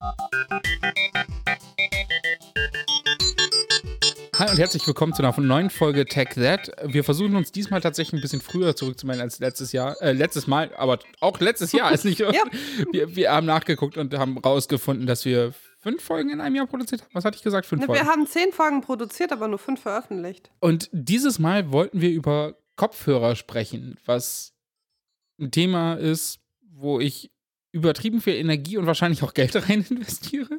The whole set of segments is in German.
Hi und herzlich willkommen zu einer neuen Folge Tech That. Wir versuchen uns diesmal tatsächlich ein bisschen früher zurückzumelden als letztes Jahr, äh, letztes Mal, aber auch letztes Jahr ist nicht. ja. wir, wir haben nachgeguckt und haben rausgefunden, dass wir fünf Folgen in einem Jahr produziert haben. Was hatte ich gesagt? Fünf Folgen. wir haben zehn Folgen produziert, aber nur fünf veröffentlicht. Und dieses Mal wollten wir über Kopfhörer sprechen, was ein Thema ist, wo ich übertrieben viel Energie und wahrscheinlich auch Geld rein investiere.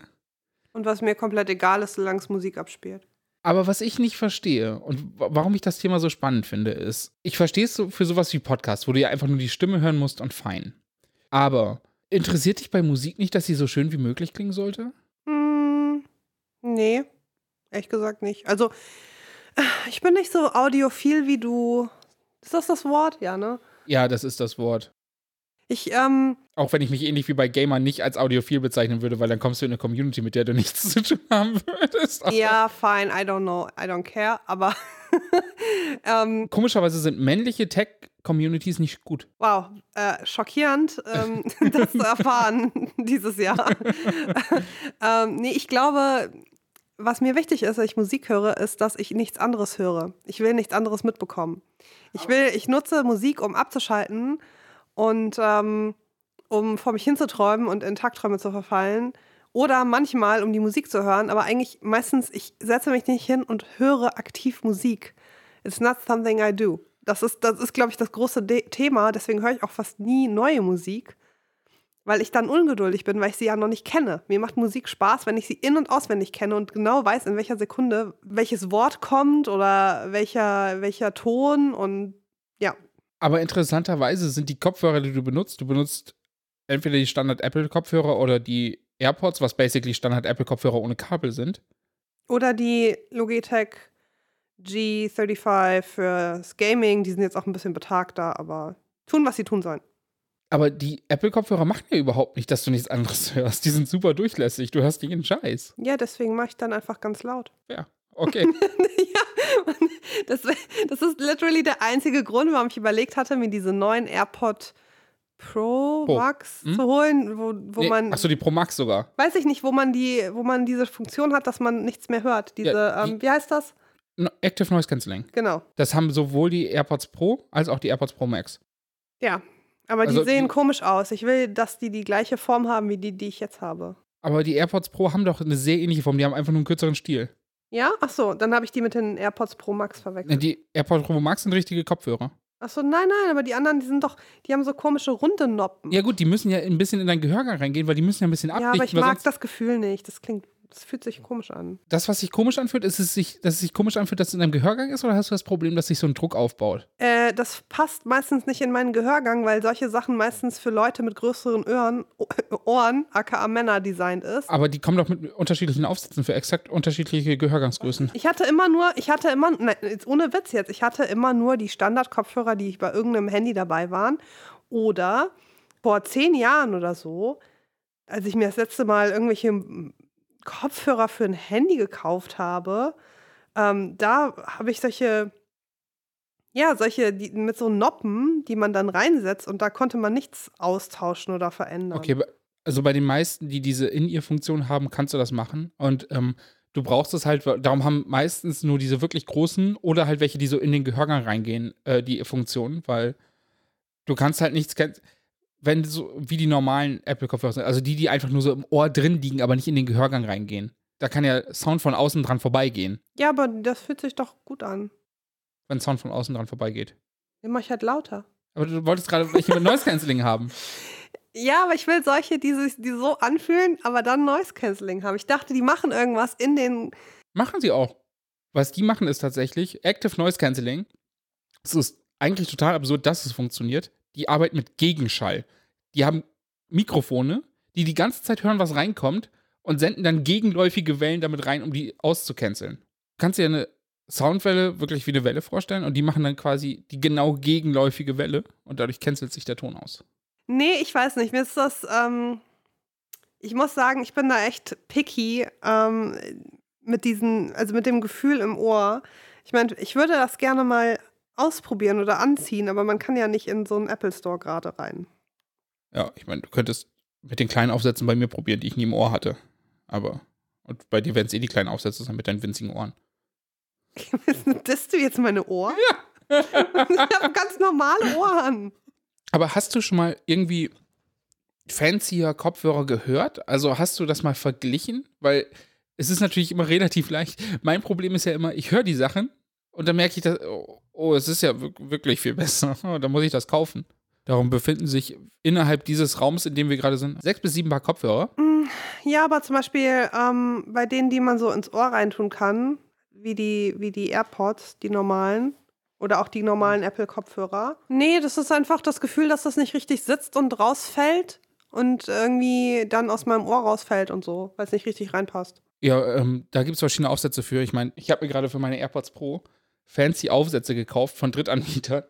Und was mir komplett egal ist, solange es Musik abspielt. Aber was ich nicht verstehe und wa- warum ich das Thema so spannend finde, ist, ich verstehe es so für sowas wie Podcast, wo du ja einfach nur die Stimme hören musst und fein. Aber interessiert dich bei Musik nicht, dass sie so schön wie möglich klingen sollte? Hm, nee, ehrlich gesagt nicht. Also, ich bin nicht so audiophil wie du. Ist das das Wort? Ja, ne? Ja, das ist das Wort. Ich, ähm, Auch wenn ich mich ähnlich wie bei Gamer nicht als audiophil bezeichnen würde, weil dann kommst du in eine Community, mit der du nichts zu tun haben würdest. Aber ja, fine, I don't know, I don't care, aber, ähm, Komischerweise sind männliche Tech-Communities nicht gut. wow, äh, schockierend, ähm, das zu erfahren dieses Jahr. ähm, nee, ich glaube, was mir wichtig ist, wenn ich Musik höre, ist, dass ich nichts anderes höre. Ich will nichts anderes mitbekommen. Ich will, ich nutze Musik, um abzuschalten und ähm, um vor mich hinzuträumen und in Tagträume zu verfallen. Oder manchmal, um die Musik zu hören, aber eigentlich meistens, ich setze mich nicht hin und höre aktiv Musik. It's not something I do. Das ist, das ist glaube ich, das große De Thema. Deswegen höre ich auch fast nie neue Musik, weil ich dann ungeduldig bin, weil ich sie ja noch nicht kenne. Mir macht Musik Spaß, wenn ich sie in- und auswendig kenne und genau weiß, in welcher Sekunde welches Wort kommt oder welcher, welcher Ton und ja. Aber interessanterweise sind die Kopfhörer, die du benutzt, du benutzt entweder die Standard Apple-Kopfhörer oder die AirPods, was basically Standard Apple-Kopfhörer ohne Kabel sind. Oder die Logitech G35 fürs Gaming, die sind jetzt auch ein bisschen betagter, aber tun, was sie tun sollen. Aber die Apple-Kopfhörer machen ja überhaupt nicht, dass du nichts anderes hörst. Die sind super durchlässig. Du hörst jeden Scheiß. Ja, deswegen mache ich dann einfach ganz laut. Ja, okay. das, das ist literally der einzige Grund, warum ich überlegt hatte, mir diese neuen AirPod Pro, Pro. Max Hm? zu holen, wo, wo nee, man, achso, die Pro Max sogar. weiß ich nicht, wo man die, wo man diese Funktion hat, dass man nichts mehr hört. Diese, Ja, die- ähm, wie heißt das? No, Active Noise Cancelling. Genau. Das haben sowohl die AirPods Pro als auch die AirPods Pro Max. Ja. Aber Also die sehen die- komisch aus. Ich will, dass die die gleiche Form haben wie die, die ich jetzt habe. Aber die AirPods Pro haben doch eine sehr ähnliche Form. Die haben einfach nur einen kürzeren Stiel. Ja? Ach so, dann habe ich die mit den AirPods Pro Max Ne, verwechselt. Die AirPods Pro Max sind richtige Kopfhörer. Ach so, nein, nein, aber die anderen, die sind doch, die haben so komische runde Noppen. Ja gut, die müssen ja ein bisschen in dein Gehörgang reingehen, weil die müssen ja ein bisschen Ja, abdichten. aber ich mag das Gefühl nicht. Das klingt, das fühlt sich komisch an. das, was sich komisch anfühlt, ist es sich, dass es sich komisch anfühlt, dass es in deinem Gehörgang ist, oder hast du das Problem, dass sich so ein Druck aufbaut? Äh, das passt meistens nicht in meinen Gehörgang, weil solche Sachen meistens für Leute mit größeren Ohren, Ohren aka Männer, designt ist. Aber die kommen doch mit unterschiedlichen Aufsätzen für exakt unterschiedliche Gehörgangsgrößen. Ich hatte immer nur, ich hatte immer, nein, jetzt ohne Witz jetzt, ich hatte immer nur die Standardkopfhörer, die bei irgendeinem Handy dabei waren. Oder vor zehn Jahren oder so, als ich mir das letzte Mal irgendwelche Kopfhörer für ein Handy gekauft habe, ähm, da habe ich solche, ja, solche die, mit so Noppen, die man dann reinsetzt und da konnte man nichts austauschen oder verändern. Okay, also bei den meisten, die diese In-Ear-Funktion haben, kannst du das machen. Und ähm, du brauchst es halt, darum haben meistens nur diese wirklich großen oder halt welche, die so in den Gehörgang reingehen, äh, die Funktion, weil du kannst halt nichts, wenn so wie die normalen Apple-Kopfhörer sind, also die, die einfach nur so im Ohr drin liegen, aber nicht in den Gehörgang reingehen. Da kann ja Sound von außen dran vorbeigehen, Ja, aber das fühlt sich doch gut an. wenn Sound von außen dran vorbeigeht. Den mache ich halt lauter. Aber du wolltest gerade welche mit Noise Cancelling haben. Ja, aber ich will solche, die sich die so anfühlen, aber dann Noise Cancelling haben. Ich dachte, die machen irgendwas in den. Machen sie auch. Was die machen, ist tatsächlich Active Noise Cancelling. Es ist eigentlich total absurd, dass es funktioniert. Die arbeiten mit Gegenschall. Die haben Mikrofone, die die ganze Zeit hören, was reinkommt und senden dann gegenläufige Wellen damit rein, um die auszucanceln. Du kannst dir eine Soundwelle wirklich wie eine Welle vorstellen und die machen dann quasi die genau gegenläufige Welle und dadurch cancelt sich der Ton aus. Nee, ich weiß nicht. Mir ist das. Ähm, ich muss sagen, ich bin da echt picky ähm, mit diesen, also mit dem Gefühl im Ohr. Ich meine, ich würde das gerne mal ausprobieren oder anziehen, aber man kann ja nicht in so einen Apple Store gerade rein. Ja, ich meine, du könntest mit den kleinen Aufsätzen bei mir probiert, die ich nie im Ohr hatte. Aber, und bei dir werden es eh die kleinen Aufsätze sein mit deinen winzigen Ohren. Disst du jetzt meine Ohren? Ja. ich habe ganz normale Ohren. Aber hast du schon mal irgendwie fancier Kopfhörer gehört? Also hast du das mal verglichen? Weil es ist natürlich immer relativ leicht. Mein Problem ist ja immer, ich höre die Sachen und dann merke ich, dass, oh, oh, es ist ja wirklich viel besser. Dann muss ich das kaufen. Darum befinden sich innerhalb dieses Raums, in dem wir gerade sind, sechs bis sieben Paar Kopfhörer. Mm, ja, aber zum Beispiel ähm, bei denen, die man so ins Ohr reintun kann, wie die, wie die AirPods, die normalen, oder auch die normalen Apple-Kopfhörer. Nee, das ist einfach das Gefühl, dass das nicht richtig sitzt und rausfällt und irgendwie dann aus meinem Ohr rausfällt und so, weil es nicht richtig reinpasst. Ja, ähm, da gibt es verschiedene Aufsätze für. Ich meine, ich habe mir gerade für meine AirPods Pro fancy Aufsätze gekauft von Drittanbietern,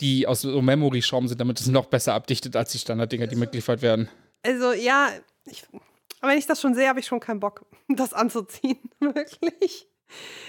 die aus so Memory-Schaum sind, damit es noch besser abdichtet als die Standarddinger, die mitgeliefert werden. Also ja, ich, aber wenn ich das schon sehe, habe ich schon keinen Bock, das anzuziehen. Wirklich.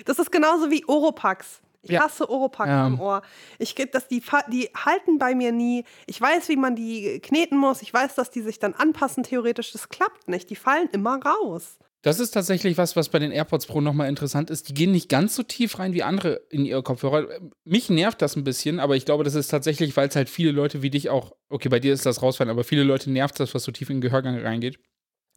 Das ist genauso wie Oropax. Ich ja. hasse Oropax ja. im Ohr. Ich das, die, die halten bei mir nie. Ich weiß, wie man die kneten muss. Ich weiß, dass die sich dann anpassen, theoretisch. Das klappt nicht. Die fallen immer raus. Das ist tatsächlich was, was bei den AirPods Pro nochmal interessant ist. Die gehen nicht ganz so tief rein wie andere in ihre Kopfhörer. Mich nervt das ein bisschen, aber ich glaube, das ist tatsächlich, weil es halt viele Leute wie dich auch, okay, bei dir ist das rausfallen, aber viele Leute nervt das, was so tief in den Gehörgang reingeht.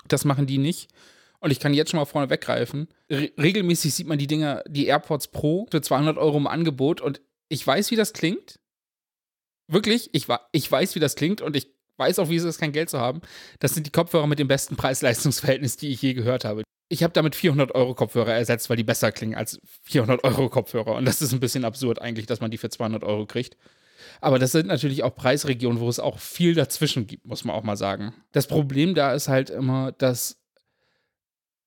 Das machen die nicht. Und ich kann jetzt schon mal vorne weggreifen. Re regelmäßig sieht man die Dinger, die AirPods Pro für 200 Euro im Angebot und ich weiß, wie das klingt. Wirklich, ich, ich weiß, wie das klingt und ich weiß auch, wie es ist, kein Geld zu haben. Das sind die Kopfhörer mit dem besten Preis-Leistungs-Verhältnis, die ich je gehört habe. Ich habe damit 400 Euro Kopfhörer ersetzt, weil die besser klingen als 400 Euro Kopfhörer. Und das ist ein bisschen absurd eigentlich, dass man die für 200 Euro kriegt. Aber das sind natürlich auch Preisregionen, wo es auch viel dazwischen gibt, muss man auch mal sagen. Das Problem da ist halt immer, dass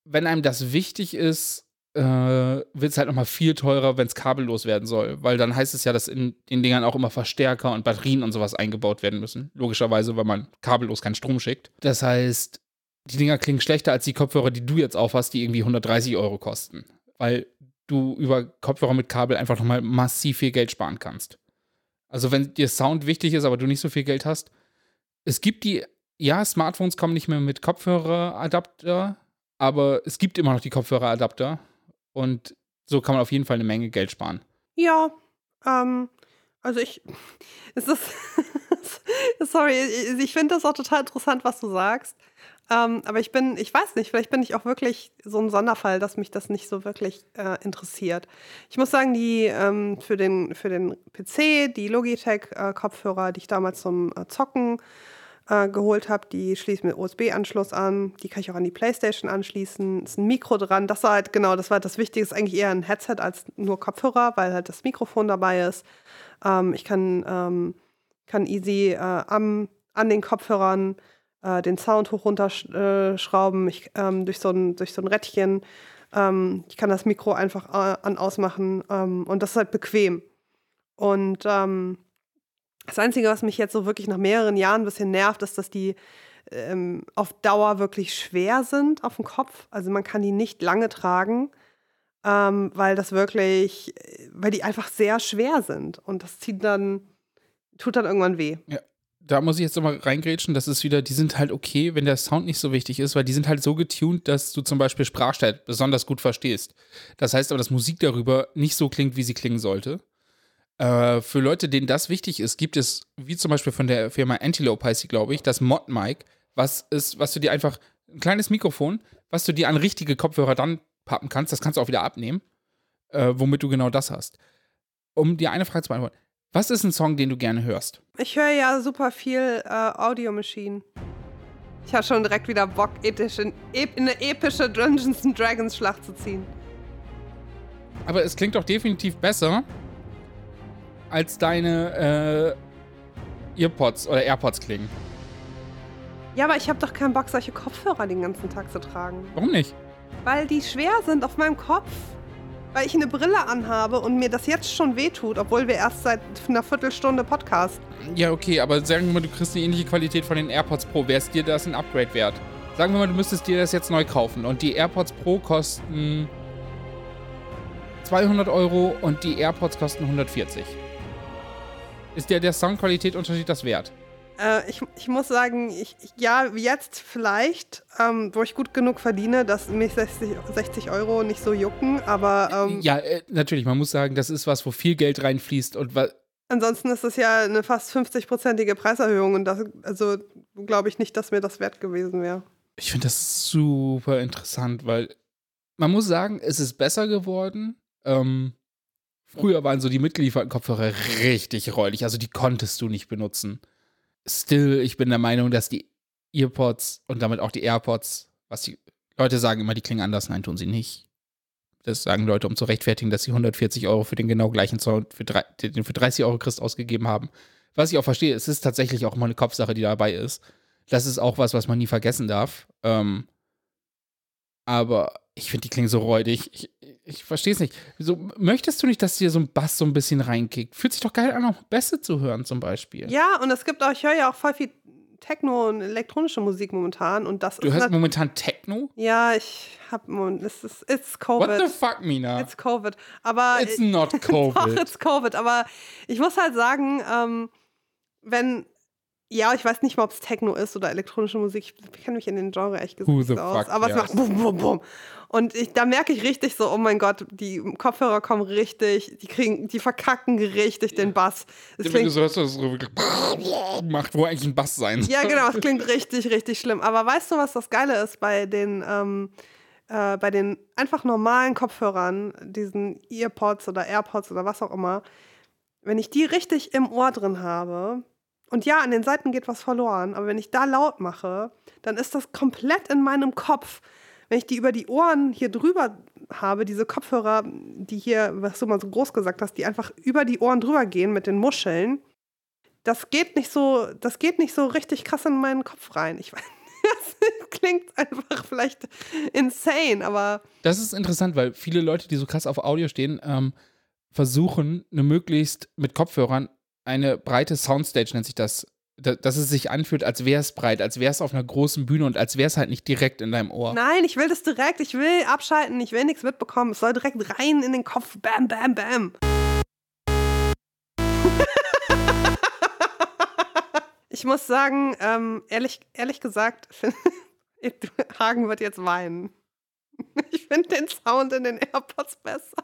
wenn einem das wichtig ist, äh, wird es halt nochmal viel teurer, wenn es kabellos werden soll. Weil dann heißt es ja, dass in den Dingern auch immer Verstärker und Batterien und sowas eingebaut werden müssen. Logischerweise, weil man kabellos keinen Strom schickt. Das heißt, die Dinger klingen schlechter als die Kopfhörer, die du jetzt aufhast, die irgendwie 130 Euro kosten. Weil du über Kopfhörer mit Kabel einfach nochmal massiv viel Geld sparen kannst. Also wenn dir Sound wichtig ist, aber du nicht so viel Geld hast, es gibt die, ja, Smartphones kommen nicht mehr mit Kopfhöreradapter, aber es gibt immer noch die Kopfhöreradapter und so kann man auf jeden Fall eine Menge Geld sparen. Ja, ähm, also ich, es ist, sorry, ich finde das auch total interessant, was du sagst. Ähm, aber ich bin, ich weiß nicht, vielleicht bin ich auch wirklich so ein Sonderfall, dass mich das nicht so wirklich äh, interessiert. Ich muss sagen, die ähm, für, den, für den PC, die Logitech-Kopfhörer, äh, die ich damals zum äh, Zocken äh, geholt habe, die schließen mit USB-Anschluss an. Die kann ich auch an die Playstation anschließen. Ist ein Mikro dran. Das war halt genau, das war das Wichtige. Ist eigentlich eher ein Headset als nur Kopfhörer, weil halt das Mikrofon dabei ist. Ähm, ich kann, ähm, kann easy äh, am, an den Kopfhörern äh, den Sound hoch runter äh, schrauben. Ich, ähm, durch, so ein, durch so ein Rädchen. Ähm, ich kann das Mikro einfach äh, an ausmachen. Ähm, und das ist halt bequem. Und ähm, das Einzige, was mich jetzt so wirklich nach mehreren Jahren ein bisschen nervt, ist, dass die ähm, auf Dauer wirklich schwer sind auf dem Kopf. Also man kann die nicht lange tragen, ähm, weil das wirklich, weil die einfach sehr schwer sind. Und das zieht dann, tut dann irgendwann weh. Ja. Da muss ich jetzt nochmal reingrätschen, das ist wieder, die sind halt okay, wenn der Sound nicht so wichtig ist, weil die sind halt so getuned, dass du zum Beispiel Sprachstelle besonders gut verstehst. Das heißt aber, dass Musik darüber nicht so klingt, wie sie klingen sollte. Äh, für Leute, denen das wichtig ist, gibt es, wie zum Beispiel von der Firma Antelope heißt sie, glaube ich, das Mod-Mic, was ist, was du dir einfach, ein kleines Mikrofon, was du dir an richtige Kopfhörer dann pappen kannst, das kannst du auch wieder abnehmen, äh, womit du genau das hast. Um dir eine Frage zu beantworten. Was ist ein Song, den du gerne hörst? Ich höre ja super viel äh, Audio Machine. Ich habe schon direkt wieder Bock, in eine epische Dungeons Dragons Schlacht zu ziehen. Aber es klingt doch definitiv besser, als deine äh, Earpods oder AirPods klingen. Ja, aber ich habe doch keinen Bock, solche Kopfhörer den ganzen Tag zu tragen. Warum nicht? Weil die schwer sind auf meinem Kopf. Weil ich eine Brille anhabe und mir das jetzt schon wehtut, obwohl wir erst seit einer Viertelstunde Podcast. Ja, okay, aber sagen wir mal, du kriegst eine ähnliche Qualität von den AirPods Pro. Wäre es dir das ein Upgrade wert? Sagen wir mal, du müsstest dir das jetzt neu kaufen und die AirPods Pro kosten 200 Euro und die AirPods kosten 140. Ist dir der Soundqualität Unterschied das wert? Äh, ich, ich muss sagen, ich, ich, ja, jetzt vielleicht, ähm, wo ich gut genug verdiene, dass mich 60, 60 Euro nicht so jucken, aber. Ähm, ja, äh, natürlich, man muss sagen, das ist was, wo viel Geld reinfließt und was. Ansonsten ist das ja eine fast 50-prozentige Preiserhöhung und das, also glaube ich nicht, dass mir das wert gewesen wäre. Ich finde das super interessant, weil man muss sagen, es ist besser geworden. Ähm, früher waren so die mitgelieferten Kopfhörer richtig räudig, also die konntest du nicht benutzen still, ich bin der Meinung, dass die Earpods und damit auch die AirPods, was die Leute sagen immer, die klingen anders, nein, tun sie nicht. Das sagen Leute, um zu rechtfertigen, dass sie 140 Euro für den genau gleichen Sound für, den für 30 Euro Christ ausgegeben haben. Was ich auch verstehe, es ist tatsächlich auch mal eine Kopfsache, die dabei ist. Das ist auch was, was man nie vergessen darf. Ähm, aber ich finde, die klingen so räudig. Ich, ich verstehe es nicht. So, möchtest du nicht, dass dir so ein Bass so ein bisschen reinkickt? Fühlt sich doch geil an, auch Bässe zu hören zum Beispiel. Ja, und es gibt auch, ich höre ja auch voll viel Techno und elektronische Musik momentan und das Du hörst momentan Techno? Ja, ich hab es ist it's Covid. What the fuck, Mina? It's Covid. Aber It's not Covid. doch, it's Covid. Aber ich muss halt sagen, ähm, wenn ja, ich weiß nicht mal, ob es Techno ist oder elektronische Musik. Ich kenne mich in den Genre echt gesagt nicht aus. Fuck, aber yes. es macht bum, bum, bum. Und ich, da merke ich richtig so, oh mein Gott, die Kopfhörer kommen richtig, die kriegen, die verkacken richtig den Bass. Es Wenn du so hörst, dass es so wirklich macht, wo eigentlich ein Bass sein soll. Ja, genau, es klingt richtig, richtig schlimm. Aber weißt du, was das Geile ist bei den, ähm, äh, bei den einfach normalen Kopfhörern, diesen Earpods oder AirPods oder was auch immer, wenn ich die richtig im Ohr drin habe, und ja, an den Seiten geht was verloren, aber wenn ich da laut mache, dann ist das komplett in meinem Kopf. Wenn ich die über die Ohren hier drüber habe, diese Kopfhörer, die hier, was du mal so groß gesagt hast, die einfach über die Ohren drüber gehen mit den Muscheln, das geht nicht so, das geht nicht so richtig krass in meinen Kopf rein. Ich weiß, das klingt einfach vielleicht insane, aber. Das ist interessant, weil viele Leute, die so krass auf Audio stehen, ähm, versuchen, eine möglichst mit Kopfhörern eine breite Soundstage, nennt sich das, dass es sich anfühlt, als wäre es breit, als wäre es auf einer großen Bühne und als wäre es halt nicht direkt in deinem Ohr. Nein, ich will das direkt, ich will abschalten, ich will nichts mitbekommen. Es soll direkt rein in den Kopf. Bam, bam, bam. ich muss sagen, ähm, ehrlich, ehrlich gesagt, Hagen wird jetzt weinen. Ich finde den Sound in den AirPods besser.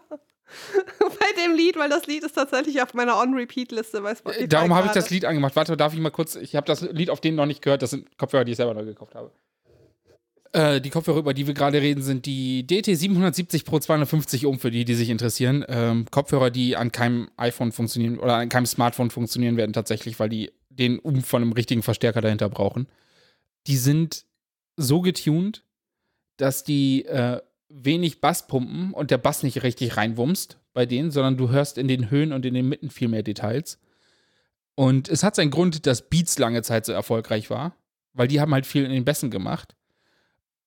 Bei dem Lied, weil das Lied ist tatsächlich auf meiner On-Repeat-Liste bei Spotify. Darum habe ich das Lied angemacht. Warte, darf ich mal kurz. Ich habe das Lied auf denen noch nicht gehört. Das sind Kopfhörer, die ich selber neu gekauft habe. Äh, die Kopfhörer, über die wir gerade reden, sind die DT770 Pro 250 Ohm, für die, die sich interessieren. Ähm, Kopfhörer, die an keinem iPhone funktionieren oder an keinem Smartphone funktionieren werden, tatsächlich, weil die den Umf von einem richtigen Verstärker dahinter brauchen. Die sind so getuned, dass die äh, wenig Basspumpen und der Bass nicht richtig reinwumst bei denen, sondern du hörst in den Höhen und in den Mitten viel mehr Details. Und es hat seinen Grund, dass Beats lange Zeit so erfolgreich war, weil die haben halt viel in den Bässen gemacht.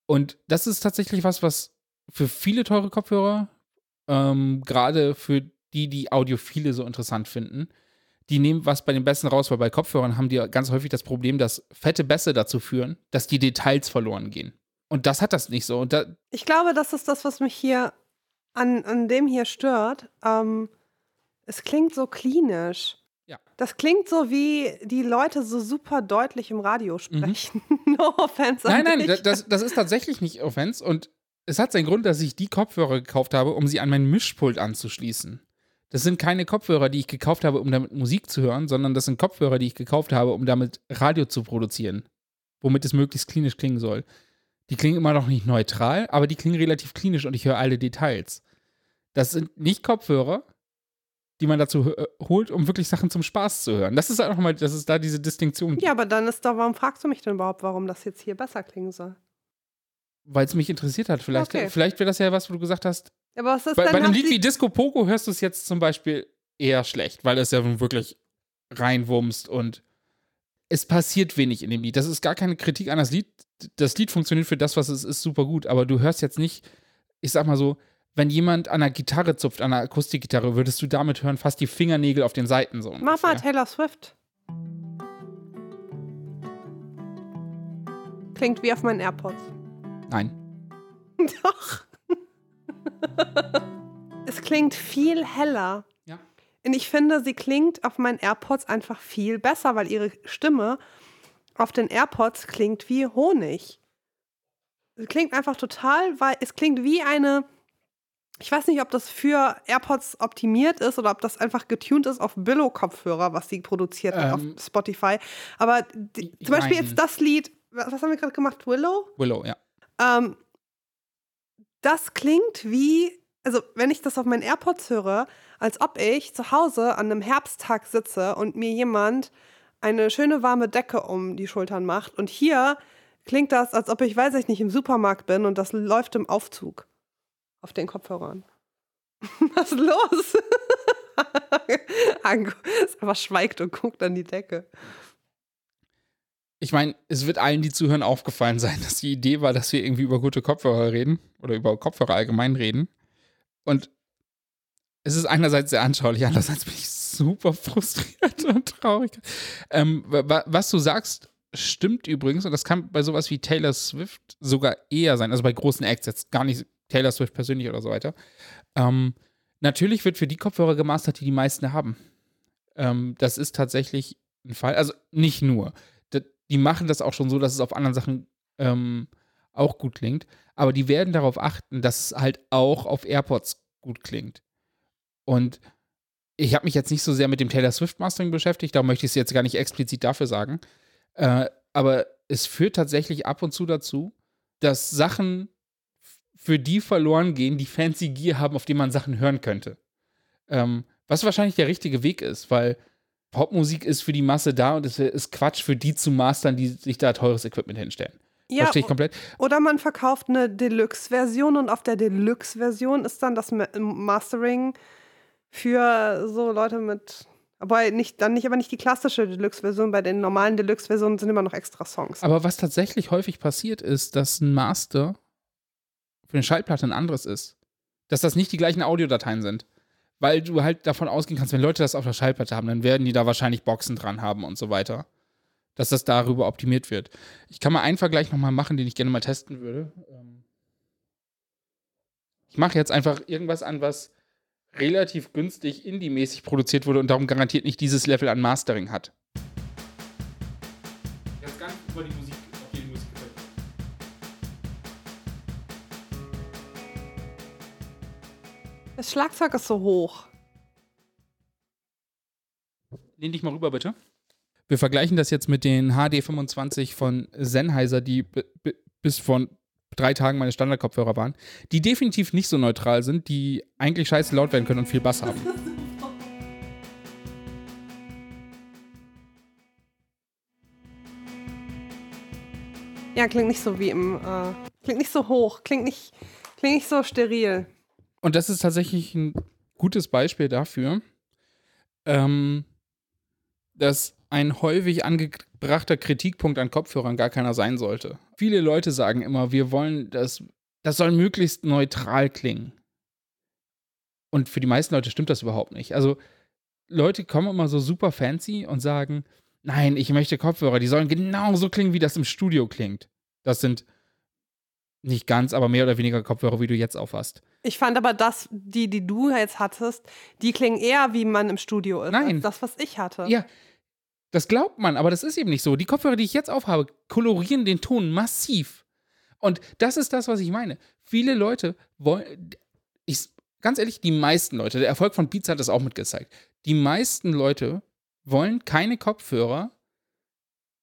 Und das ist tatsächlich was, was für viele teure Kopfhörer, ähm, gerade für die, die Audiophile so interessant finden, die nehmen was bei den Bässen raus, weil bei Kopfhörern haben die ganz häufig das Problem, dass fette Bässe dazu führen, dass die Details verloren gehen. Und das hat das nicht so. Da ich glaube, das ist das, was mich hier an, an dem hier stört. Ähm, es klingt so klinisch. Ja. Das klingt so, wie die Leute so super deutlich im Radio mhm. sprechen. Mhm. no offense. Nein, nein, das, das ist tatsächlich nicht offense. Und es hat seinen Grund, dass ich die Kopfhörer gekauft habe, um sie an mein Mischpult anzuschließen. Das sind keine Kopfhörer, die ich gekauft habe, um damit Musik zu hören, sondern das sind Kopfhörer, die ich gekauft habe, um damit Radio zu produzieren. Womit es möglichst klinisch klingen soll. Die klingen immer noch nicht neutral, aber die klingen relativ klinisch und ich höre alle Details. Das sind nicht Kopfhörer, die man dazu holt, um wirklich Sachen zum Spaß zu hören. Das ist auch mal, dass es da diese Distinktion gibt. Ja, aber dann ist doch, warum fragst du mich denn überhaupt, warum das jetzt hier besser klingen soll? Weil es mich interessiert hat. Vielleicht, okay. vielleicht wäre das ja was, wo du gesagt hast. Aber was ist bei, denn bei einem Lied wie Disco Poco hörst du es jetzt zum Beispiel eher schlecht, weil es ja wirklich reinwumst und es passiert wenig in dem Lied. Das ist gar keine Kritik an das Lied. Das Lied funktioniert für das, was es ist, super gut. Aber du hörst jetzt nicht, ich sag mal so, wenn jemand an einer Gitarre zupft, an einer Akustikgitarre, würdest du damit hören, fast die Fingernägel auf den Seiten so. Mach mal Taylor Swift. Klingt wie auf meinen AirPods. Nein. Doch. es klingt viel heller. Ja. Und ich finde, sie klingt auf meinen AirPods einfach viel besser, weil ihre Stimme auf den AirPods klingt wie Honig. Sie klingt einfach total, weil es klingt wie eine. Ich weiß nicht, ob das für AirPods optimiert ist oder ob das einfach getuned ist auf Billo-Kopfhörer, was sie produziert hat Ähm, auf Spotify. Aber die, zum Beispiel nein. jetzt das Lied, was was haben wir gerade gemacht? Willow? Willow, ja. Ähm, das klingt wie, also wenn ich das auf meinen AirPods höre, als ob ich zu Hause an einem Herbsttag sitze und mir jemand eine schöne warme Decke um die Schultern macht. Und hier klingt das, als ob ich, weiß ich nicht, im Supermarkt bin und das läuft im Aufzug auf den Kopfhörern. Was ist los? Anko einfach schweigt und guckt an die Decke. Ich meine, es wird allen, die zuhören, aufgefallen sein, dass die Idee war, dass wir irgendwie über gute Kopfhörer reden oder über Kopfhörer allgemein reden. Und es ist einerseits sehr anschaulich, andererseits bin ich super frustriert und traurig. Ähm, wa- was du sagst, stimmt übrigens, und das kann bei sowas wie Taylor Swift sogar eher sein, also bei großen Acts, jetzt gar nicht Taylor Swift persönlich oder so weiter. Ähm, natürlich wird für die Kopfhörer gemastert, die die meisten haben. Ähm, das ist tatsächlich ein Fall, also nicht nur. Die machen das auch schon so, dass es auf anderen Sachen ähm, auch gut klingt, aber die werden darauf achten, dass es halt auch auf AirPods gut klingt. Und ich habe mich jetzt nicht so sehr mit dem Taylor Swift Mastering beschäftigt, da möchte ich es jetzt gar nicht explizit dafür sagen. Äh, aber es führt tatsächlich ab und zu dazu, dass Sachen für die verloren gehen, die fancy Gear haben, auf die man Sachen hören könnte. Ähm, was wahrscheinlich der richtige Weg ist, weil Popmusik ist für die Masse da und es ist Quatsch für die zu mastern, die sich da teures Equipment hinstellen. Ja, Verstehe ich komplett. Oder man verkauft eine Deluxe-Version und auf der Deluxe-Version ist dann das Ma- Mastering für so Leute mit. Aber nicht, dann nicht, aber nicht die klassische Deluxe-Version. Bei den normalen Deluxe-Versionen sind immer noch extra Songs. Aber was tatsächlich häufig passiert, ist, dass ein Master für eine Schallplatte ein anderes ist. Dass das nicht die gleichen Audiodateien sind. Weil du halt davon ausgehen kannst, wenn Leute das auf der Schallplatte haben, dann werden die da wahrscheinlich Boxen dran haben und so weiter. Dass das darüber optimiert wird. Ich kann mal einen Vergleich nochmal machen, den ich gerne mal testen würde. Ähm, Ich mache jetzt einfach irgendwas an, was relativ günstig indie-mäßig produziert wurde und darum garantiert nicht dieses Level an Mastering hat. Jetzt ganz über die Musik, auf die Musik gefällt. Das Schlagzeug ist so hoch. Lehn dich mal rüber, bitte. Wir vergleichen das jetzt mit den HD25 von Sennheiser, die bis vor drei Tagen meine Standardkopfhörer waren, die definitiv nicht so neutral sind, die eigentlich scheiße laut werden können und viel Bass haben. Ja, klingt nicht so wie im. Äh, klingt nicht so hoch. Klingt nicht, klingt nicht so steril. Und das ist tatsächlich ein gutes Beispiel dafür, ähm, dass ein häufig angebrachter Kritikpunkt an Kopfhörern gar keiner sein sollte. Viele Leute sagen immer, wir wollen das, das soll möglichst neutral klingen. Und für die meisten Leute stimmt das überhaupt nicht. Also Leute kommen immer so super fancy und sagen, nein, ich möchte Kopfhörer, die sollen genauso klingen, wie das im Studio klingt. Das sind nicht ganz, aber mehr oder weniger Kopfhörer, wie du jetzt aufhast. Ich fand aber das, die, die du jetzt hattest, die klingen eher wie man im Studio ist. Nein. Als das, was ich hatte. Ja, das glaubt man, aber das ist eben nicht so. Die Kopfhörer, die ich jetzt aufhabe, kolorieren den Ton massiv. Und das ist das, was ich meine. Viele Leute wollen, ich, ganz ehrlich, die meisten Leute, der Erfolg von Beats hat das auch mitgezeigt. Die meisten Leute wollen keine Kopfhörer,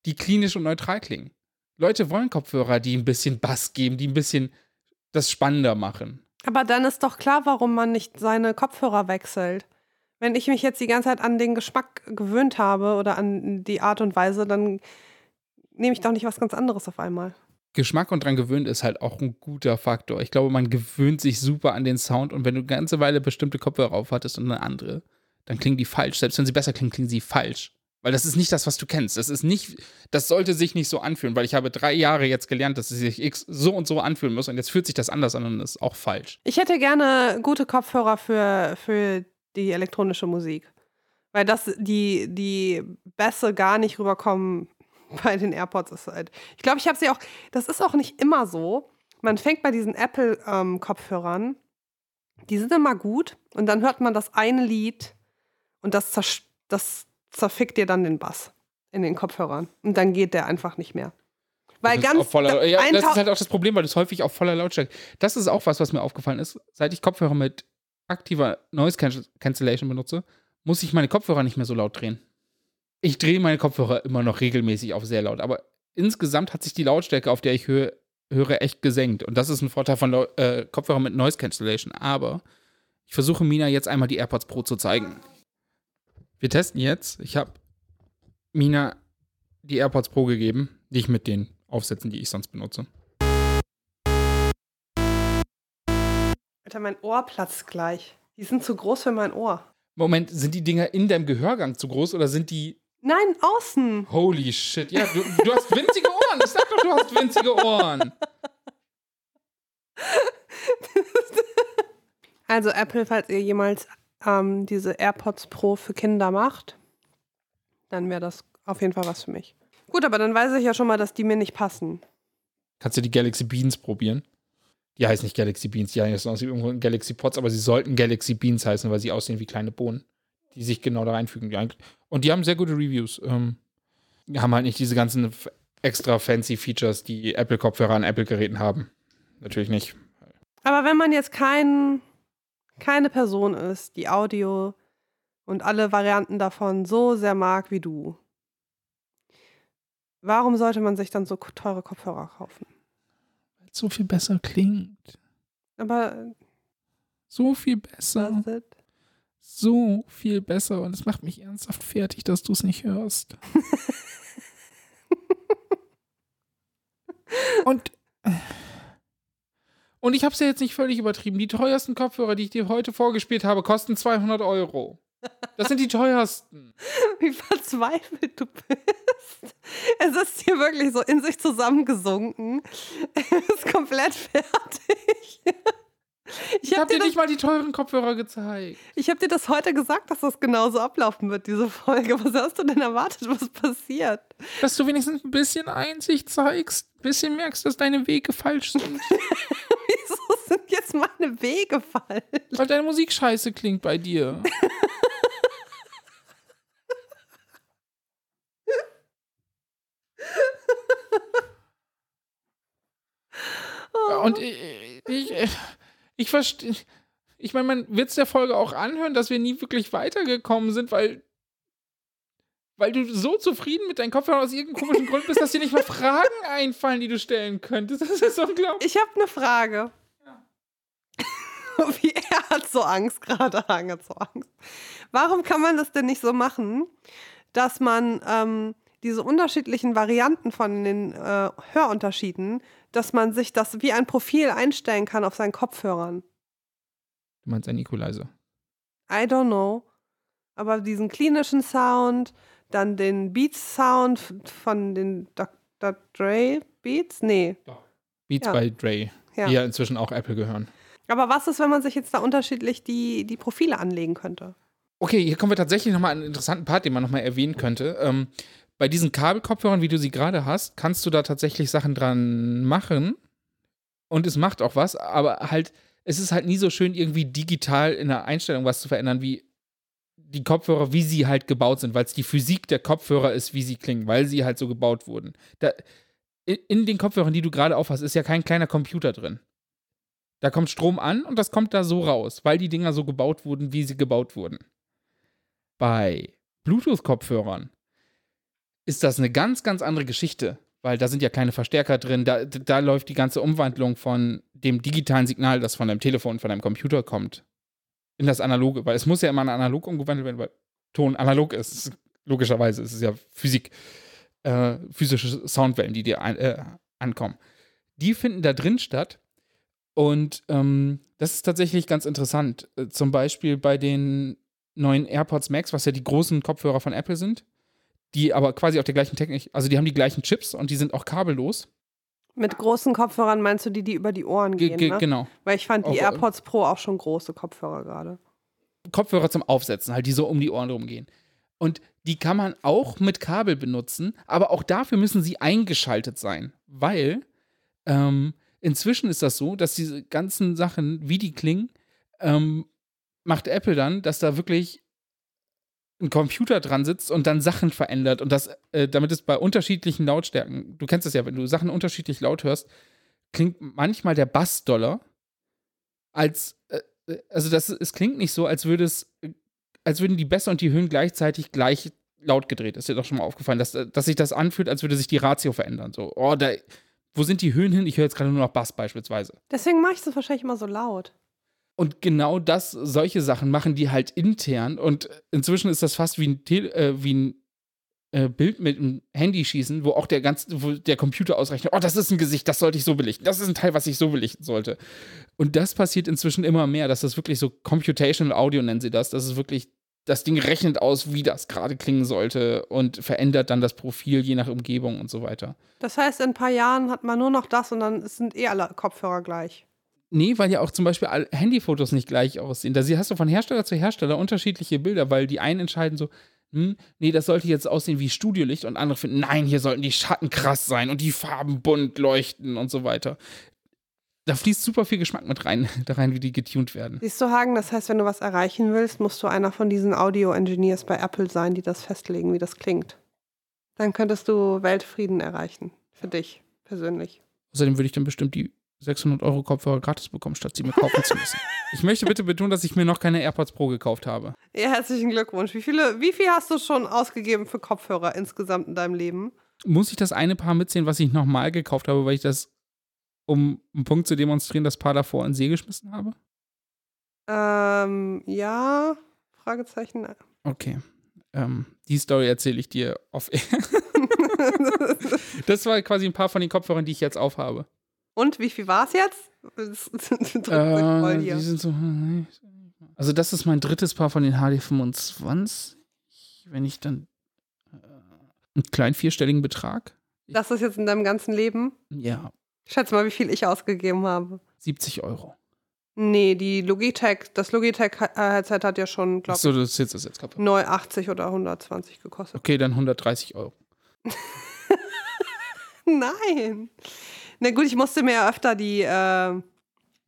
die klinisch und neutral klingen. Leute wollen Kopfhörer, die ein bisschen Bass geben, die ein bisschen das spannender machen. Aber dann ist doch klar, warum man nicht seine Kopfhörer wechselt. Wenn ich mich jetzt die ganze Zeit an den Geschmack gewöhnt habe oder an die Art und Weise, dann nehme ich doch nicht was ganz anderes auf einmal. Geschmack und dran gewöhnt ist halt auch ein guter Faktor. Ich glaube, man gewöhnt sich super an den Sound und wenn du eine ganze Weile bestimmte Kopfhörer aufhattest und eine andere, dann klingen die falsch. Selbst wenn sie besser klingen, klingen sie falsch. Weil das ist nicht das, was du kennst. Das ist nicht, das sollte sich nicht so anfühlen, weil ich habe drei Jahre jetzt gelernt, dass es sich X so und so anfühlen muss und jetzt fühlt sich das anders an und ist auch falsch. Ich hätte gerne gute Kopfhörer für, für die elektronische Musik. Weil das, die, die Bässe gar nicht rüberkommen bei den AirPods ist halt. Ich glaube, ich habe sie auch, das ist auch nicht immer so. Man fängt bei diesen Apple-Kopfhörern, die sind immer gut und dann hört man das eine Lied Und das, zersch- das zerfickt dir dann den Bass in den Kopfhörern. Und dann geht der einfach nicht mehr. Weil Das ist ganz. voller, ja, das ist halt auch das Problem, weil du es häufig auf voller Lautstärke. Das ist auch was, was mir aufgefallen ist. Seit ich Kopfhörer mit aktiver Noise Can- Cancellation benutze, muss ich meine Kopfhörer nicht mehr so laut drehen. Ich drehe meine Kopfhörer immer noch regelmäßig auf sehr laut, aber insgesamt hat sich die Lautstärke, auf der ich höre, höre echt gesenkt. Und das ist ein Vorteil von äh, Kopfhörern mit Noise Cancellation. Aber ich versuche Mina jetzt einmal die AirPods Pro zu zeigen. Wir testen jetzt. Ich habe Mina die AirPods Pro gegeben, nicht mit den Aufsätzen, die ich sonst benutze. Alter, mein Ohr platzt gleich. Die sind zu groß für mein Ohr. Moment, sind die Dinger in deinem Gehörgang zu groß oder sind die. Nein, außen. Holy shit. Ja, du, du hast winzige Ohren. Ich sag doch, du hast winzige Ohren. Also Apple, falls ihr jemals ähm, diese AirPods Pro für Kinder macht, dann wäre das auf jeden Fall was für mich. Gut, aber dann weiß ich ja schon mal, dass die mir nicht passen. Kannst du die Galaxy Beans probieren? Die heißen nicht Galaxy Beans, die heißen aus irgendwo Galaxy Pods, aber sie sollten Galaxy Beans heißen, weil sie aussehen wie kleine Bohnen, die sich genau da reinfügen. Und die haben sehr gute Reviews. Ähm, haben halt nicht diese ganzen extra fancy Features, die Apple-Kopfhörer an Apple-Geräten haben. Natürlich nicht. Aber wenn man jetzt kein, keine Person ist, die Audio und alle Varianten davon so sehr mag wie du, warum sollte man sich dann so teure Kopfhörer kaufen? So viel besser klingt. Aber So viel besser. so viel besser und es macht mich ernsthaft fertig, dass du es nicht hörst. und und ich habe es ja jetzt nicht völlig übertrieben. Die teuersten Kopfhörer, die ich dir heute vorgespielt habe, kosten 200 Euro. Das sind die teuersten. Wie verzweifelt du bist. Es ist hier wirklich so in sich zusammengesunken. Es ist komplett fertig. Ich Ich habe habe dir, das- nicht mal die teuren Kopfhörer gezeigt. ich hab dir das heute gesagt, dass das genauso ablaufen wird, diese Folge. Was hast du denn erwartet, was passiert? Dass du wenigstens ein bisschen Einsicht zeigst, ein bisschen merkst, dass deine Wege falsch sind. Wieso sind jetzt meine Wege falsch? weil deine Musik scheiße klingt bei dir. Und ich, ich, ich verstehe. Ich meine, man wird es der Folge auch anhören, dass wir nie wirklich weitergekommen sind, weil, weil du so zufrieden mit deinen Kopfhörern aus irgendeinem komischen Grund bist, dass dir nicht mal Fragen einfallen, die du stellen könntest. Das ist unglaublich. Ich habe eine Frage. Wie er hat so Angst gerade, Hang hat so Angst. Warum kann man das denn nicht so machen, dass man ähm, diese unterschiedlichen Varianten von den äh, Hörunterschieden, dass man sich das wie ein Profil einstellen kann auf seinen Kopfhörern? Du meinst ein Equalizer. I don't know. Aber diesen klinischen Sound, dann den Beats-Sound von den Dr. Dre Beats? Nee. Beats Ja. by Dre, Ja. die ja inzwischen auch Apple gehören. Aber was ist, wenn man sich jetzt da unterschiedlich die, die Profile anlegen könnte? Okay, hier kommen wir tatsächlich nochmal an einen interessanten Part, den man nochmal erwähnen könnte. Ähm, bei diesen Kabelkopfhörern, wie du sie gerade hast, kannst du da tatsächlich Sachen dran machen. Und es macht auch was, aber halt, es ist halt nie so schön, irgendwie digital in der Einstellung was zu verändern, wie die Kopfhörer, wie sie halt gebaut sind, weil es die Physik der Kopfhörer ist, wie sie klingen, weil sie halt so gebaut wurden. Da, in, den Kopfhörern, die du gerade aufhast, ist ja kein kleiner Computer drin. Da kommt Strom an und das kommt da so raus, weil die Dinger so gebaut wurden, wie sie gebaut wurden. Bei Bluetooth-Kopfhörern ist das eine ganz, ganz andere Geschichte, weil da sind ja keine Verstärker drin. Da, da läuft die ganze Umwandlung von dem digitalen Signal, das von deinem Telefon, von deinem Computer kommt, in das Analoge, weil es muss ja immer analog umgewandelt werden, weil Ton analog ist. Logischerweise ist es ja Physik, äh, physische Soundwellen, die dir ein, äh, ankommen. Die finden da drin statt. Und ähm, das ist tatsächlich ganz interessant. Äh, zum Beispiel bei den neuen AirPods Max, was ja die großen Kopfhörer von Apple sind, die aber quasi auf der gleichen Technik, also die haben die gleichen Chips und die sind auch kabellos. Mit großen Kopfhörern meinst du die, die über die Ohren Ge gehen, ge ne? Genau. Weil ich fand die Auf- AirPods Pro auch schon große Kopfhörer gerade. Kopfhörer zum Aufsetzen, halt, die so um die Ohren rumgehen. Und die kann man auch mit Kabel benutzen, aber auch dafür müssen sie eingeschaltet sein, weil ähm, inzwischen ist das so, dass diese ganzen Sachen, wie die klingen, ähm, macht Apple dann, dass da wirklich ein Computer dran sitzt und dann Sachen verändert und das, äh, damit es bei unterschiedlichen Lautstärken, du kennst es ja, wenn du Sachen unterschiedlich laut hörst, klingt manchmal der Bass doller als, äh, äh also das, es klingt nicht so, als würde es, als würden die Bässe und die Höhen gleichzeitig gleich laut gedreht. Ist dir doch schon mal aufgefallen, dass, dass sich das anfühlt, als würde sich die Ratio verändern. So, oh, da, wo sind die Höhen hin? Ich höre jetzt gerade nur noch Bass beispielsweise. Deswegen mache ich das wahrscheinlich immer so laut. Und genau das, solche Sachen machen die halt intern. Und inzwischen ist das fast wie ein, Tele äh, wie ein äh, Bild mit einem Handy schießen, wo auch der ganze, wo der Computer ausrechnet, oh, das ist ein Gesicht, das sollte ich so belichten. Das ist ein Teil, was ich so belichten sollte. Und das passiert inzwischen immer mehr. Das ist wirklich so Computational Audio, nennen sie das. Das ist wirklich, das Ding rechnet aus, wie das gerade klingen sollte und verändert dann das Profil je nach Umgebung und so weiter. Das heißt, in ein paar Jahren hat man nur noch das und dann sind eh alle Kopfhörer gleich. Nee, weil ja auch zum Beispiel Handyfotos nicht gleich aussehen. Da hast du von Hersteller zu Hersteller unterschiedliche Bilder, weil die einen entscheiden so, hm, nee, das sollte jetzt aussehen wie Studiolicht und andere finden, nein, hier sollten die Schatten krass sein und die Farben bunt leuchten und so weiter. Da fließt super viel Geschmack mit rein, da rein, wie die getuned werden. Siehst du, Hagen, das heißt, wenn du was erreichen willst, musst du einer von diesen Audio-Engineers bei Apple sein, die das festlegen, wie das klingt. Dann könntest du Weltfrieden erreichen. Für dich persönlich. Außerdem würde ich dann bestimmt die 600 Euro Kopfhörer gratis bekommen, statt sie mir kaufen zu müssen. Ich möchte bitte betonen, dass ich mir noch keine AirPods Pro gekauft habe. Ja, herzlichen Glückwunsch. Wie, viele, wie viel hast du schon ausgegeben für Kopfhörer insgesamt in deinem Leben? Muss ich das eine Paar mitzählen, was ich nochmal gekauft habe, weil ich das, um einen Punkt zu demonstrieren, das Paar davor in See geschmissen habe? Ähm, ja. Fragezeichen. Okay. Ähm, die Story erzähle ich dir auf Air. das war quasi ein paar von den Kopfhörern, die ich jetzt aufhabe. Und wie viel war es jetzt? äh, die sind so, also das ist mein drittes Paar von den HD25. Wenn ich dann äh, einen kleinen vierstelligen Betrag. Das ist jetzt in deinem ganzen Leben? Ja. Schätze mal, wie viel ich ausgegeben habe. 70 Euro. Nee, die Logitech, das Logitech-Headset hat ja schon, glaube ich. So, das ist jetzt kaputt. Neu 80 oder 120 gekostet. Okay, dann 130 Euro. Nein. Na gut, ich musste mir öfter die, äh,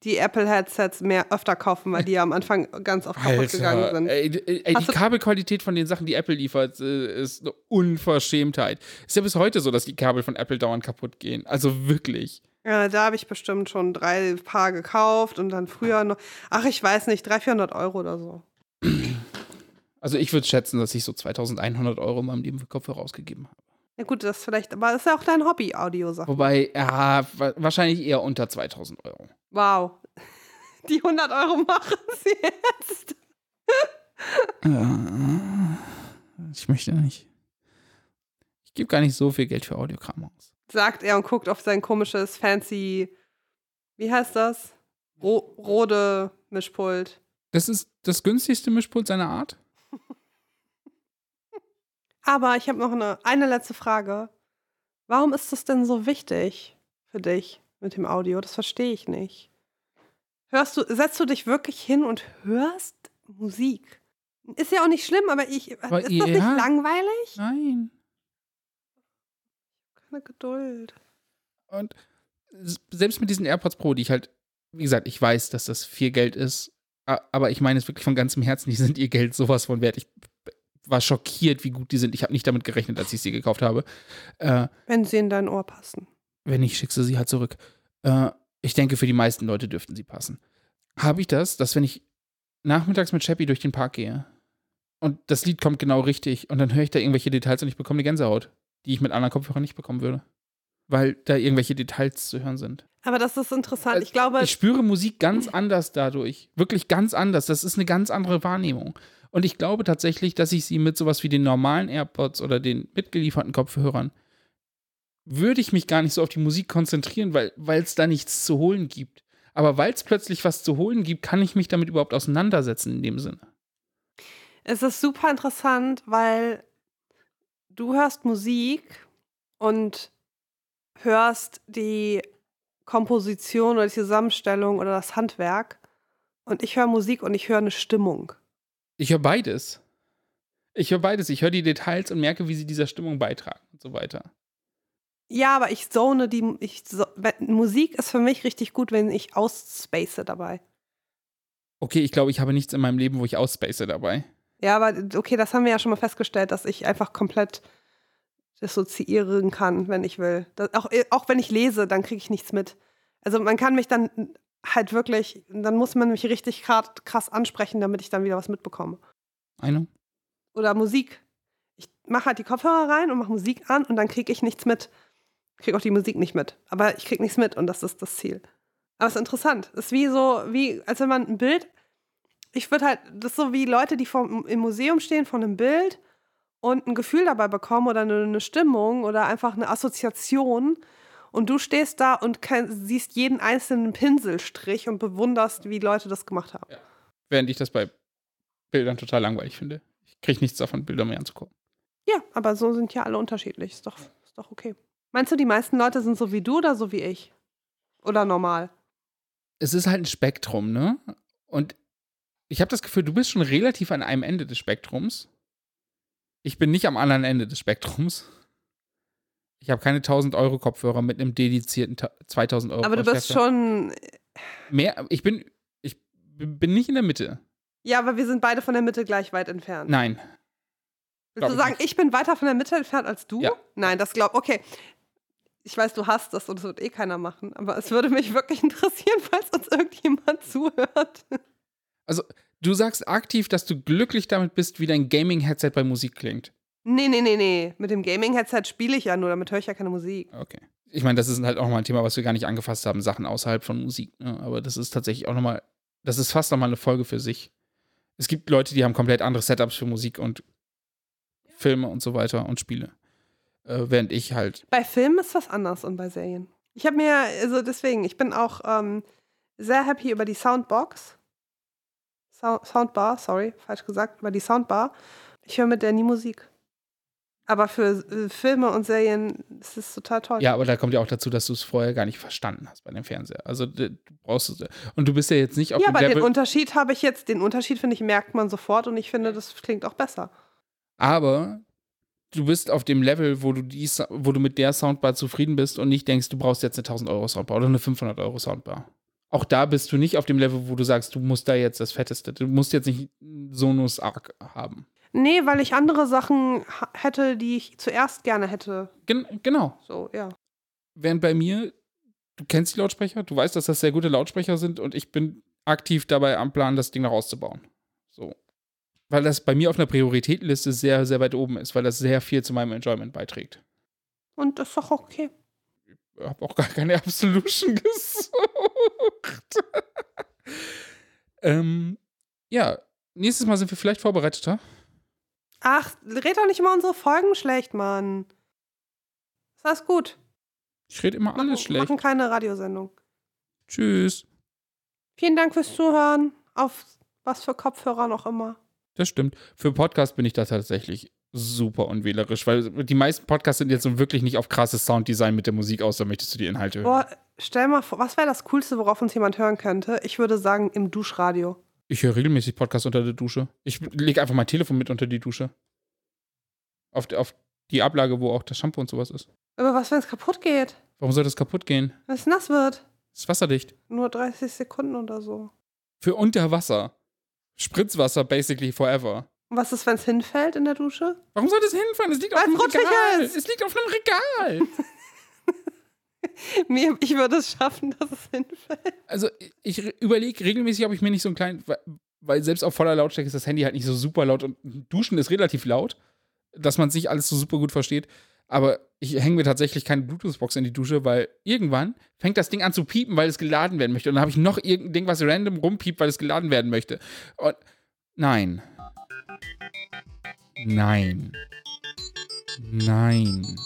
die Apple-Headsets mehr öfter kaufen, weil die ja am Anfang ganz oft kaputt Alter, gegangen sind. Ey, ey die Kabelqualität von den Sachen, die Apple liefert, äh, ist eine Unverschämtheit. Ist ja bis heute so, dass die Kabel von Apple dauernd kaputt gehen. Also wirklich. Ja, da habe ich bestimmt schon drei Paar gekauft und dann früher noch, ach, ich weiß nicht, 300, 400 Euro oder so. Also ich würde schätzen, dass ich so 2100 Euro in meinem Leben für Kopfhörer ausgegeben habe. Ja gut, das ist vielleicht, aber das ist ja auch dein Hobby, Audiosachen. Wobei, ja, wahrscheinlich eher unter 2000 Euro. Wow. Die 100 Euro machen sie jetzt. ich möchte nicht. Ich gebe gar nicht so viel Geld für Audiokram aus. Sagt er und guckt auf sein komisches, fancy, wie heißt das? Ro Rode Mischpult. Das ist das günstigste Mischpult seiner Art? Aber ich habe noch eine, eine letzte Frage. Warum ist das denn so wichtig für dich mit dem Audio? Das verstehe ich nicht. Hörst du, setzt du dich wirklich hin und hörst Musik? Ist ja auch nicht schlimm, aber ich. Aber ist ja, das nicht langweilig? Nein. Keine Geduld. Und selbst mit diesen AirPods Pro, die ich halt, wie gesagt, ich weiß, dass das viel Geld ist, aber ich meine es wirklich von ganzem Herzen, die sind ihr Geld sowas von wert. Ich war schockiert, wie gut die sind. Ich habe nicht damit gerechnet, als ich sie gekauft habe. Äh, wenn sie in dein Ohr passen. Wenn nicht, schickst du sie halt zurück. Äh, ich denke, für die meisten Leute dürften sie passen. Habe ich das, dass wenn ich nachmittags mit Chappie durch den Park gehe und das Lied kommt genau richtig und dann höre ich da irgendwelche Details und ich bekomme eine Gänsehaut, die ich mit anderen Kopfhörern nicht bekommen würde. Weil da irgendwelche Details zu hören sind. Aber das ist interessant. Ich glaube. Ich spüre Musik ganz anders dadurch. Wirklich ganz anders. Das ist eine ganz andere Wahrnehmung. Und ich glaube tatsächlich, dass ich sie mit sowas wie den normalen AirPods oder den mitgelieferten Kopfhörern würde ich mich gar nicht so auf die Musik konzentrieren, weil es da nichts zu holen gibt. Aber weil es plötzlich was zu holen gibt, kann ich mich damit überhaupt auseinandersetzen in dem Sinne. Es ist super interessant, weil du hörst Musik und hörst die Komposition oder die Zusammenstellung oder das Handwerk und ich höre Musik und ich höre eine Stimmung. Ich höre beides. Ich höre beides. Ich höre die Details und merke, wie sie dieser Stimmung beitragen und so weiter. Ja, aber ich zone die. Ich, Musik ist für mich richtig gut, wenn ich ausspace dabei. Okay, ich glaube, ich habe nichts in meinem Leben, wo ich ausspace dabei. Ja, aber okay, das haben wir ja schon mal festgestellt, dass ich einfach komplett dissoziieren kann, wenn ich will. Das, auch, auch wenn ich lese, dann kriege ich nichts mit. Also man kann mich dann halt wirklich, dann muss man mich richtig krass ansprechen, damit ich dann wieder was mitbekomme. Eine. Oder Musik. Ich mache halt die Kopfhörer rein und mache Musik an und dann kriege ich nichts mit. Kriege auch die Musik nicht mit. Aber ich kriege nichts mit und das ist das Ziel. Aber es ist interessant. Es ist wie so, wie, als wenn man ein Bild. Ich würde halt, das ist so wie Leute, die vom, im Museum stehen von einem Bild und ein Gefühl dabei bekommen oder eine, eine Stimmung oder einfach eine Assoziation. Und du stehst da und kann, siehst jeden einzelnen Pinselstrich und bewunderst, wie Leute das gemacht haben. Ja. Während ich das bei Bildern total langweilig finde. Ich kriege nichts davon, Bilder mehr anzugucken. Ja, aber so sind ja alle unterschiedlich. Ist doch, ist doch okay. Meinst du, die meisten Leute sind so wie du oder so wie ich? Oder normal? Es ist halt ein Spektrum, ne? Und ich habe das Gefühl, du bist schon relativ an einem Ende des Spektrums. Ich bin nicht am anderen Ende des Spektrums. Ich habe keine 1000 Euro Kopfhörer mit einem dedizierten 2000 Euro. Aber du bist schon mehr. Ich bin, ich bin nicht in der Mitte. Ja, aber wir sind beide von der Mitte gleich weit entfernt. Nein. Willst du sagen, ich, ich, bin weiter von der Mitte entfernt als du? Ja. Nein, das glaub. Okay. Ich weiß, du hast das und das wird eh keiner machen. Aber es würde mich wirklich interessieren, falls uns irgendjemand zuhört. Also, du sagst aktiv, dass du glücklich damit bist, wie dein Gaming-Headset bei Musik klingt. Nee, nee, nee, nee. Mit dem Gaming-Headset spiele ich ja nur, damit höre ich ja keine Musik. Okay. Ich meine, das ist halt auch mal ein Thema, was wir gar nicht angefasst haben, Sachen außerhalb von Musik. Ne? Aber das ist tatsächlich auch nochmal, das ist fast nochmal eine Folge für sich. Es gibt Leute, die haben komplett andere Setups für Musik und Filme und so weiter und Spiele. Äh, während ich halt. Bei Filmen ist was anders und bei Serien. Ich habe mir, also deswegen, ich bin auch ähm, sehr happy über die Soundbox. So Soundbar, sorry, falsch gesagt, über die Soundbar. Ich höre mit der nie Musik. Aber für äh, Filme und Serien ist es total toll. Ja, aber da kommt ja auch dazu, dass du es vorher gar nicht verstanden hast bei dem Fernseher. Also du brauchst es. Und du bist ja jetzt nicht auf ja, aber den Unterschied habe ich jetzt, den Unterschied finde ich, merkt man sofort und ich finde, das klingt auch besser. Aber du bist auf dem Level, wo du, die, wo du mit der Soundbar zufrieden bist und nicht denkst, du brauchst jetzt eine 1000 Euro Soundbar oder eine 500 Euro Soundbar. Auch da bist du nicht auf dem Level, wo du sagst, du musst da jetzt das Fetteste. Du musst jetzt nicht Sonus Arc haben. Nee, weil ich andere Sachen hätte, die ich zuerst gerne hätte. Gen genau. So, ja. Während bei mir, du kennst die Lautsprecher, du weißt, dass das sehr gute Lautsprecher sind und ich bin aktiv dabei am Plan, das Ding noch auszubauen. So. Weil das bei mir auf einer Prioritätenliste sehr, sehr weit oben ist, weil das sehr viel zu meinem Enjoyment beiträgt. Und das ist doch okay. Ich habe auch gar keine Absolution gesucht. ähm, ja, nächstes Mal sind wir vielleicht vorbereiteter. Ach, red doch nicht immer unsere Folgen schlecht, Mann. Ist alles gut. Ich rede immer alles machen, schlecht. Wir machen keine Radiosendung. Tschüss. Vielen Dank fürs Zuhören. Auf was für Kopfhörer noch immer. Das stimmt. Für Podcast bin ich da tatsächlich super unwählerisch, weil die meisten Podcasts sind jetzt so wirklich nicht auf krasses Sounddesign mit der Musik aus, da möchtest du die Inhalte hören. Boah, stell mal vor, was wäre das Coolste, worauf uns jemand hören könnte? Ich würde sagen, im Duschradio. Ich höre regelmäßig Podcasts unter der Dusche. Ich lege einfach mein Telefon mit unter die Dusche. Auf, auf die Ablage, wo auch das Shampoo und sowas ist. Aber was, wenn es kaputt geht? Warum soll das kaputt gehen? Wenn es nass wird. Es ist wasserdicht. Nur 30 Sekunden oder so. Für unter Wasser. Spritzwasser basically forever. Und was ist, wenn es hinfällt in der Dusche? Warum soll das hinfallen? Es liegt Weil auf einem Regal. Ist. Es liegt auf einem Regal. mir, ich würde es schaffen, dass es hinfällt. Also ich überlege regelmäßig, ob ich mir nicht so ein kleinen, weil selbst auf voller Lautstärke ist das Handy halt nicht so super laut und Duschen ist relativ laut, dass man sich alles so super gut versteht. Aber ich hänge mir tatsächlich keine Bluetooth-Box in die Dusche, weil irgendwann fängt das Ding an zu piepen, weil es geladen werden möchte. Und dann habe ich noch irgendein Ding, was random rumpiept, weil es geladen werden möchte. Und nein. Nein. Nein.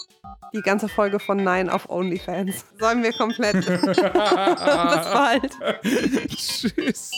Die ganze Folge von Nein auf OnlyFans. Sollen wir komplett. Bis bald. Tschüss.